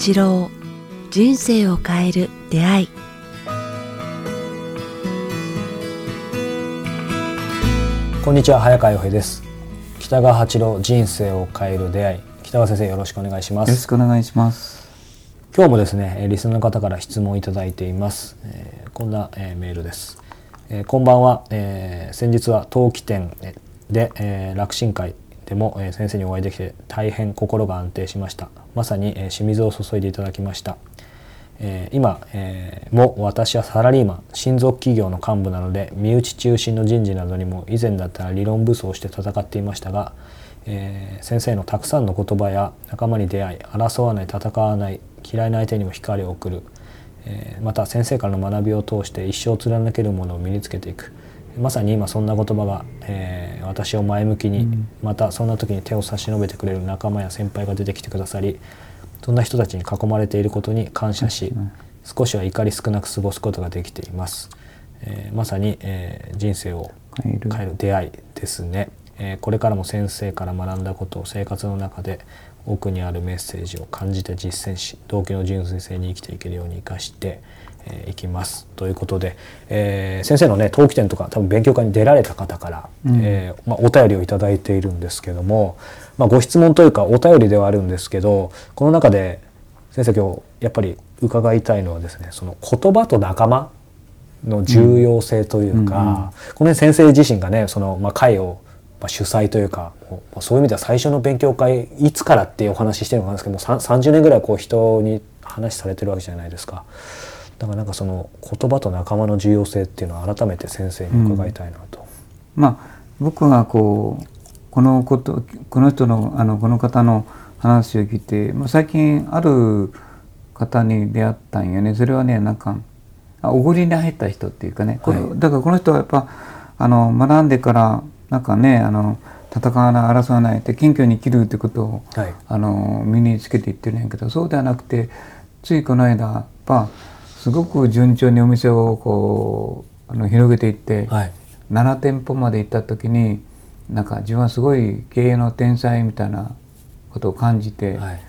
八郎人生を変える出会い。こんにちは早川洋平です。北川八郎人生を変える出会い。北川先生よろしくお願いしまよろしすくお願いします。今日もですねえーリスナーの方から質問をいただいています、えーこんな、えーメールです、えーこんばんは、えー先日は陶器店で、えー楽神会でも、え先生にお会いできて大変心が安定しました。まさに、え清水を注いでいただきました。え今、えーも私はサラリーマン親族企業の幹部なので身内中心の人事などにも以前だったら理論武装して戦っていましたが、え先生のたくさんの言葉や仲間に出会い争わない戦わない嫌いな相手にも光を送る、また先生からの学びを通して一生貫けるものを身につけていく。まさに今そんな言葉が、えー私を前向きに、またそんな時に手を差し伸べてくれる仲間や先輩が出てきてくださりそんな人たちに囲まれていることに感謝し、少しは怒り少なく過ごすことができています。えーまさに、えー人生を変える出会いですね、えーこれからも先生から学んだことを生活の中で奥にあるメッセージを感じて実践し動機の純粋性に生きていけるように生かしてえーいきます。ということで、えー先生のね陶器店とか多分勉強会に出られた方から、えーまあ、お便りをいただいているんですけども、まあ、ご質問というかお便りではあるんですけどこの中で先生今日やっぱり伺いたいのはですねその言葉と仲間の重要性というか、この、ね、先生自身がねその、まあ、会を、まあ、主催というかもうそういう意味では最初の勉強会いつからっていうお話ししてるのかなんですけどもさ30年ぐらいこう人に話されてるわけじゃないですか。だからなんかその言葉と仲間の重要性っていうのを改めて先生に伺いたいなと。まあ僕がこうこのことこの人のあのこの方の話を聞いて、まあ、最近ある方に出会ったんよね。それはねなんかあおごりに入った人っていうかね、はだからこの人はやっぱあの学んでからなんかねあの戦わない争わないって謙虚に生きるってことをはい。あの身につけていってるんやけどそうではなくてついこの間やっぱすごく順調にお店をこうあの広げていって、はい。7店舗まで行った時になんか自分はすごい経営の天才みたいなことを感じて、はい、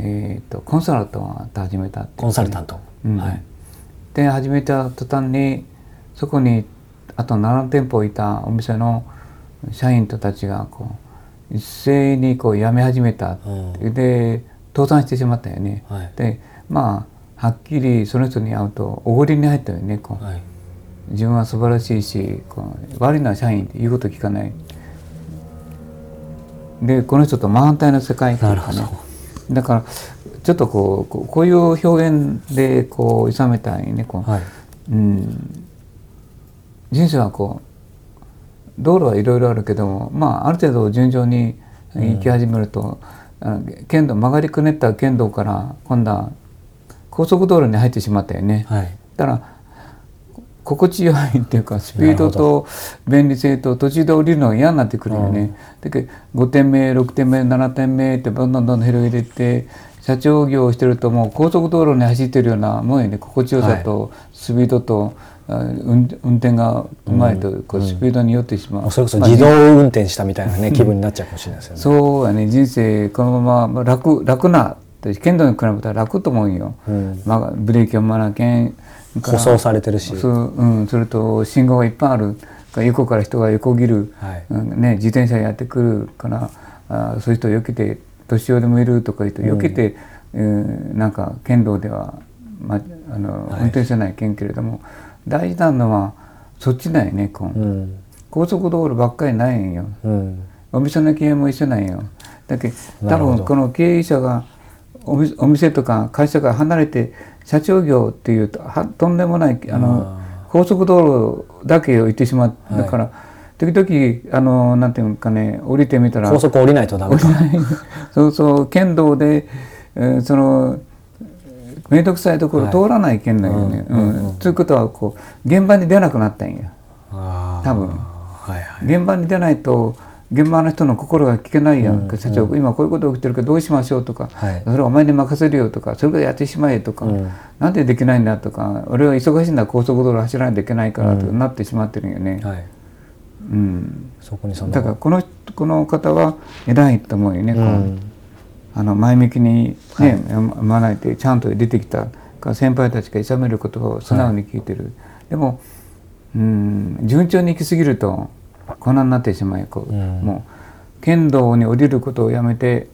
えー、とコンサルタントを始めたコンサルタント、うん。はい。で始めた途端にそこにあと7店舗いたお店の社員たちがこう一斉にこう辞め始めた、う。ん。で倒産してしまったよね。はい。でまあはっきりその人に会うとおごりに入ったよね。こう、はい。自分は素晴らしいしこう悪いのは社員って言うこと聞かない。でこの人と真反対の世界っていうかねだからちょっとこうこうこういう表現でこう諌めたいねこう、はい。うん、人生はこう道路はいろいろあるけどもまあある程度順調に行き始めると、あの県道曲がりくねった県道から今度は高速道路に入ってしまったよね。はい。だからこ心地よいっていうかスピードと便利性と途中で降りるのが嫌になってくるよね。だけど5点目6点目7点目ってどんどんどんどん広げていって社長業をしてるともう高速道路に走ってるようなもんよね。心地よさとスピードと、あ運運転がうまいとこうスピードに酔ってしまう。もうそれこそまあ自動運転したみたいなね、気分になっちゃうかもしれないですよね。そうやね。人生このまま楽楽な剣道に比べたら楽と思うんよ。うん。まあ、ブレーキを踏まなきゃん舗装されてるし。そう、うん、それと信号がいっぱいある横から人が横切る、はい。うん。ね、自転車やってくるからあそういう人を避けて年寄りもいるとか言うと避けて、うん。なんか剣道では、ま、あのはい。運転せないけんけれども、大事なのはそっちなんよねこううん高速道路ばっかりないんよ。うん。お店の経営も一緒なんよ。だけど多分この経営者がお店お店とか会社から離れて社長業っていうとはとんでもないあの高速道路だけを行ってしまう、はい。だから時々あのなんていうかね降りてみたら高速降りないとダメか。そうそう県道で、えーその面倒くさいところはい。通らない県だよね。うんうんうん。ということはこう現場に出なくなったんや。多分。はいはい。現場に出ないと現場の人の心が聞けないやん。か、社長今こういうこと起きてるけどどうしましょうとか、はい。それはお前に任せるよとかそれからやってしまえとか、うん。なんでできないんだとか俺は忙しいんだ高速道路走らないといけないからとかなってしまってるんよね。はい。うん。そこにその。だからこのこの方は偉いと思うよね、こううんあの前向きにね、学い。てちゃんと出てきたから先輩たちがいさめることを素直に聞いてる、でもうん順調に行き過ぎるとこんなになってしまいこう、もう剣道に降りることをやめて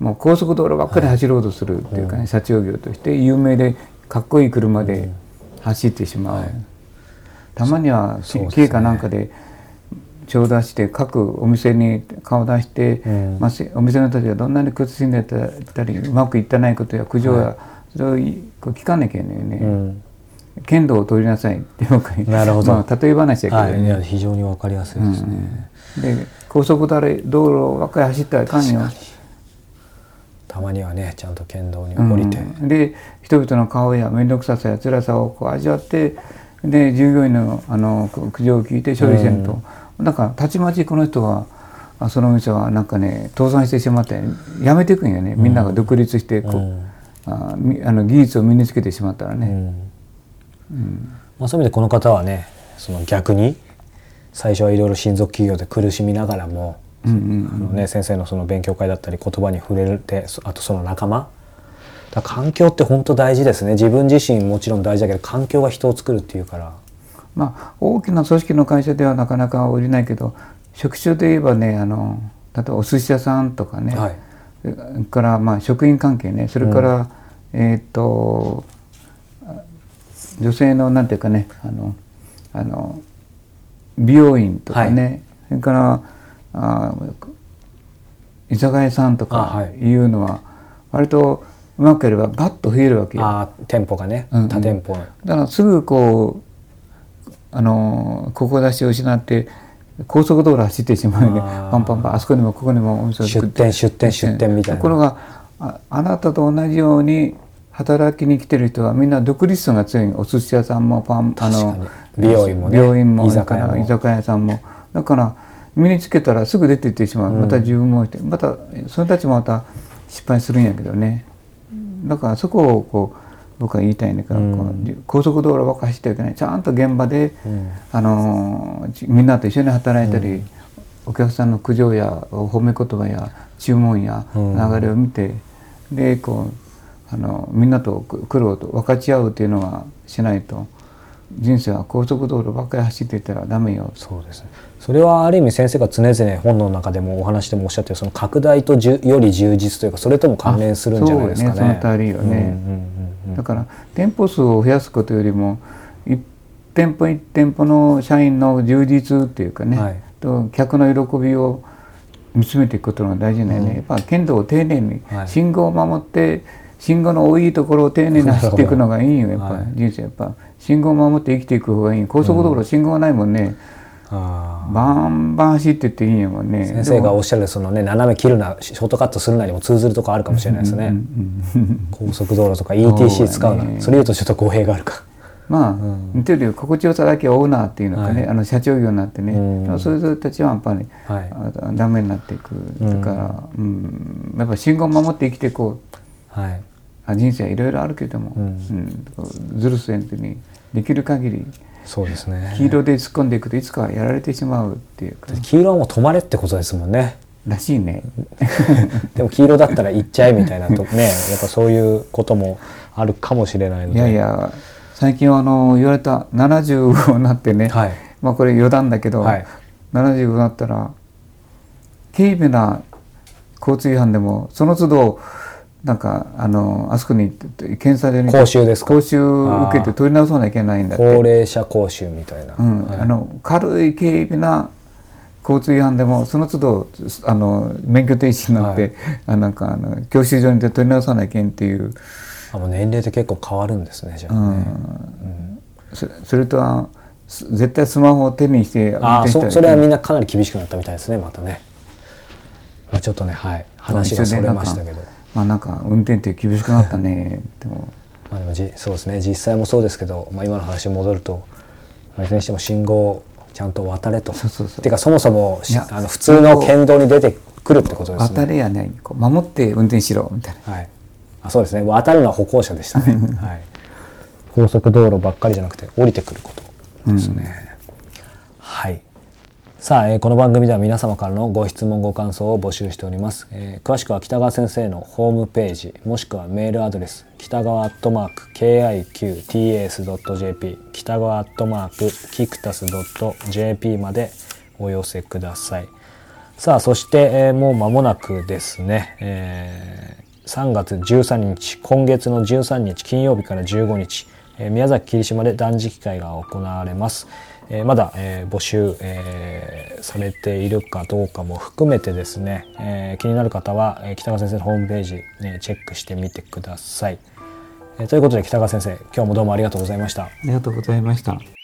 もう高速道路ばっかり走ろうとするっていうかね、社長業として有名でかっこいい車で走ってしまう、たまには経過なんかで帳出して各お店に顔出して、まあ、お店の人たちがどんなに苦しんでたりうまくいってないことや苦情や、それを聞かなきゃいけないよね。剣道を取りなさいってよくなるほど、まあ、例え話だけど、ね。はい、非常にわかりやすいですね、うん、で高速道路ばっかり走ったらあかんよ。たまにはねちゃんと剣道に降りて、うん、で人々の顔や面倒くささや辛さをこう味わってで従業員のあの苦情を聞いて処理せんと、うん、なんかたちまちこの人はその店はなんかね倒産してしまってやめていくんよね、みんなが独立してこう、うん、ああの技術を身につけてしまったらね。うん。まあ、そういう意味でこの方はねその逆に最初はいろいろ親族企業で苦しみながらも、うんうんあのね、先生のその勉強会だったり言葉に触れてあとその仲間。だ環境って本当大事ですね。自分自身もちろん大事だけど環境が人を作るっていうからまあ大きな組織の会社ではなかなか降りないけど職種で言えばねあの例えばお寿司屋さんとかね、はい、それからまあ職員関係ね。それから、うん、えっ、と女性のなんていうかねあのあの美容院とかね、はい、それからあ居酒屋さんとかい。うのは割とうまくやればバッと増えるわけよ。あ店舗がね、うん、多店舗。だからすぐこうあのここ出しを失って高速道路走ってしまうね。パンパンパン。あそこにもここにもお店を作って。出店出店出店。みたいな。ところがああなたと同じように働きに来てる人はみんな独立心が強い。お寿司屋さんもパンあの美容院も、ね、病院も居酒屋居酒屋さんも。だから身につけたらすぐ出ていってしまう、また自分もしてまたその人たちもまた失敗するんやけどね。だからそこをこう僕は言いたいんだけど、うん、高速道路ばっか走ってはいけない。ちゃんと現場で、うん、あのみんなと一緒に働いたり、うん、お客さんの苦情や褒め言葉や注文や流れを見て、でこうあのみんなと苦労と分かち合うっていうのはしないと人生は高速道路ばっかり走っていたらダメよ。そうですね。それはある意味先生が常々本の中でもお話でもおっしゃってるその拡大とじゅより充実というかそれとも関連するんじゃないですかね。そねその通りよね、だから店舗数を増やすことよりも一店舗一店舗の社員の充実っていうかね、はい、と客の喜びを見つめていくことが大事だよね、うん、やっぱ剣道を丁寧に、信号を守って信号の多いところを丁寧に走っていくのがいいよやっぱ、はい、人生やっぱ。信号を守って生きていく方がいい。高速道路、信号がないもんね、うん、バンバン走ってっていいんやもんね。先生がおっしゃるそのね斜め切るなショートカットするなにも通ずるとこあるかもしれないですね、高速道路とか ETC 使うなそ,、ね、それ言うとちょっと語弊があるかまあ、うん、似てるよ。心地よさだけオーナーっていうのかね、はい、あの社長業になってね、うん、そういう人たちはやっぱり、はい、ダメになっていくだから、うん、やっぱ信号を守って生きていこう、はい、人生はいろいろあるけども、うん。ずるせんとにできる限りそうですね。黄色で突っ込んでいくといつかやられてしまうっていうか。黄色はもう止まれってことですもんね。らしいね。でも黄色だったら行っちゃえみたいなとね やっぱそういうこともあるかもしれないので。いやいや最近あの言われた70になってね、はい、まあこれ余談だけど、はい、70になったら軽微な交通違反でもその都度なんかあのあそこに検査で講習です講習受けて取り直さなきゃいけないんだって。高齢者講習みたいな、うん。はい、あの軽い軽微な交通違反でもその都度あの免許停止になって、はい、あなんかあの教習所に取り直さなきゃいけんっていう。あもう年齢って結構変わるんですねじゃあね、うん。うん。そ、それとは絶対スマホを手にしてあそそれはみんなかなり厳しくなったみたいですねまたね、まあ、ちょっとねはい。話がそれましたけど。まあなんか運転って厳しくなったね。でも。まあでもじそうですね。実際もそうですけど、まあ、今の話に戻るといずれにしても信号ちゃんと渡れと。そうそうそう。ていうかそもそもあの普通の県道に出てくるってことですね。渡れやねこう守って運転しろみたいな、はい、あそうですね。渡るのは歩行者でしたね、はい、高速道路ばっかりじゃなくて降りてくることですね、うん、はいさあ、えーこの番組では皆様からのご質問ご感想を募集しております、えー詳しくは北川先生のホームページもしくはメールアドレス北川アットマーク KIQTS.jp 北川アットマークキクタス .jp までお寄せください。さあそして、えーもう間もなくですね、えー3月13日今月の13日金曜日から15日、えー宮崎霧島で断食会が行われます、えまだ、え募集、えされているかどうかも含めてですね、え気になる方は、え北川先生のホームページ、ね、チェックしてみてください、えということで北川先生今日もどうもありがとうございましたありがとうございました。